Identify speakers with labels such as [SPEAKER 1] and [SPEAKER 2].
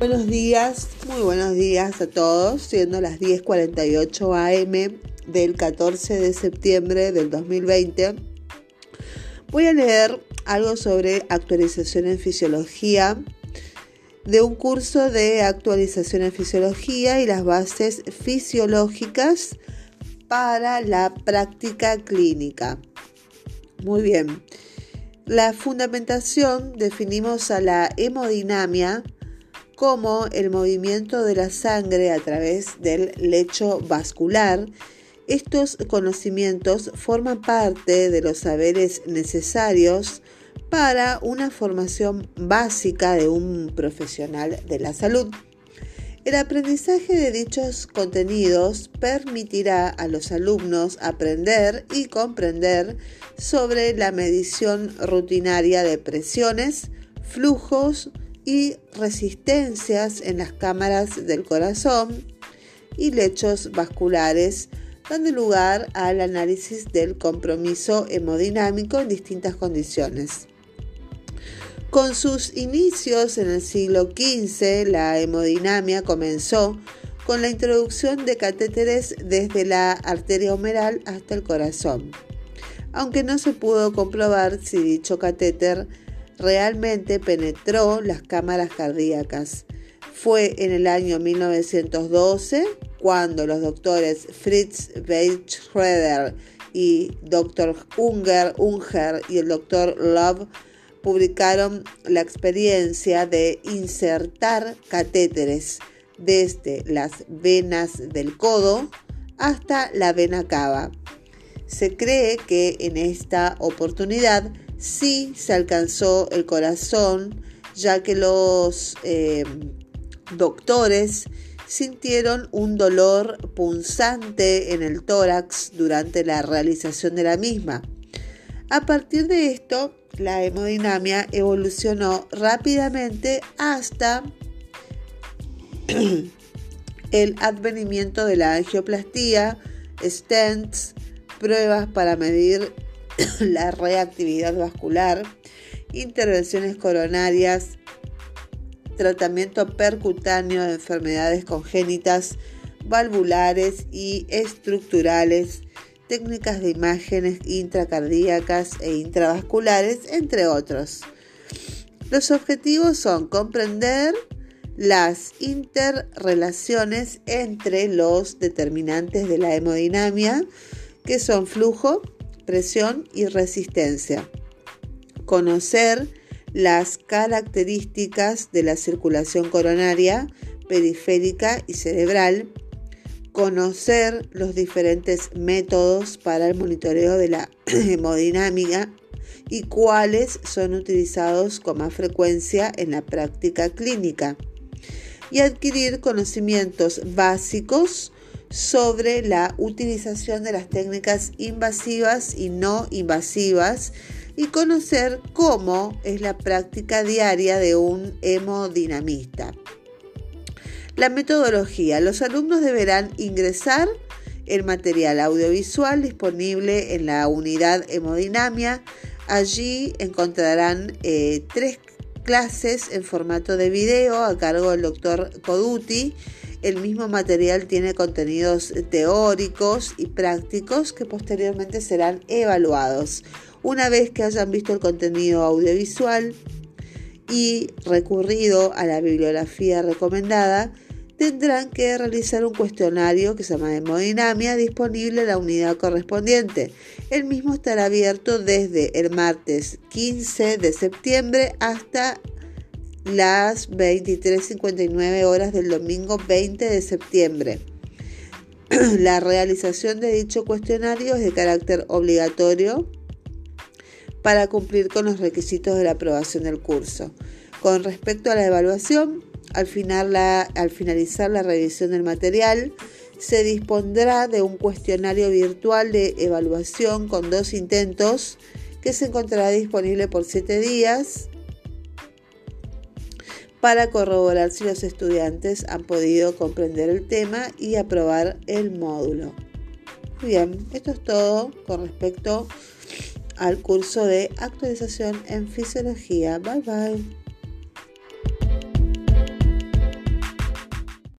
[SPEAKER 1] Buenos días, muy buenos días a todos, siendo las 10:48 am del 14 de septiembre del 2020. Voy a leer algo sobre actualización en fisiología de un curso de actualización en fisiología y las bases fisiológicas para la práctica clínica. Muy bien. La fundamentación definimos a la hemodinamia como el movimiento de la sangre a través del lecho vascular. Estos conocimientos forman parte de los saberes necesarios para una formación básica de un profesional de la salud. El aprendizaje de dichos contenidos permitirá a los alumnos aprender y comprender sobre la medición rutinaria de presiones, flujos y resistencias en las cámaras del corazón y lechos vasculares, dando lugar al análisis del compromiso hemodinámico en distintas condiciones. Con sus inicios en el siglo XV, la hemodinamia comenzó con la introducción de catéteres desde la arteria humeral hasta el corazón, aunque no se pudo comprobar si dicho catéter realmente penetró las cámaras cardíacas. Fue en el año 1912 cuando los doctores Fritz Weitschreder y Dr. Unger, Unger y el Dr. Love publicaron la experiencia de insertar catéteres desde las venas del codo hasta la vena cava. Se cree que en esta oportunidad sí se alcanzó el corazón, ya que los eh, doctores sintieron un dolor punzante en el tórax durante la realización de la misma. A partir de esto, la hemodinamia evolucionó rápidamente hasta el advenimiento de la angioplastía, stents, pruebas para medir la reactividad vascular, intervenciones coronarias, tratamiento percutáneo de enfermedades congénitas, valvulares y estructurales, técnicas de imágenes intracardíacas e intravasculares, entre otros. Los objetivos son comprender las interrelaciones entre los determinantes de la hemodinamia, que son flujo, presión y resistencia. Conocer las características de la circulación coronaria, periférica y cerebral, conocer los diferentes métodos para el monitoreo de la hemodinámica y cuáles son utilizados con más frecuencia en la práctica clínica y adquirir conocimientos básicos sobre la utilización de las técnicas invasivas y no invasivas y conocer cómo es la práctica diaria de un hemodinamista. La metodología. Los alumnos deberán ingresar el material audiovisual disponible en la unidad hemodinamia. Allí encontrarán eh, tres clases en formato de video a cargo del doctor Coduti. El mismo material tiene contenidos teóricos y prácticos que posteriormente serán evaluados. Una vez que hayan visto el contenido audiovisual y recurrido a la bibliografía recomendada, tendrán que realizar un cuestionario que se llama hemodinamia disponible en la unidad correspondiente. El mismo estará abierto desde el martes 15 de septiembre hasta las 23.59 horas del domingo 20 de septiembre. La realización de dicho cuestionario es de carácter obligatorio para cumplir con los requisitos de la aprobación del curso. Con respecto a la evaluación, al, al finalizar la revisión del material, se dispondrá de un cuestionario virtual de evaluación con dos intentos que se encontrará disponible por siete días para corroborar si los estudiantes han podido comprender el tema y aprobar el módulo. Bien, esto es todo con respecto al curso de actualización en fisiología. Bye bye.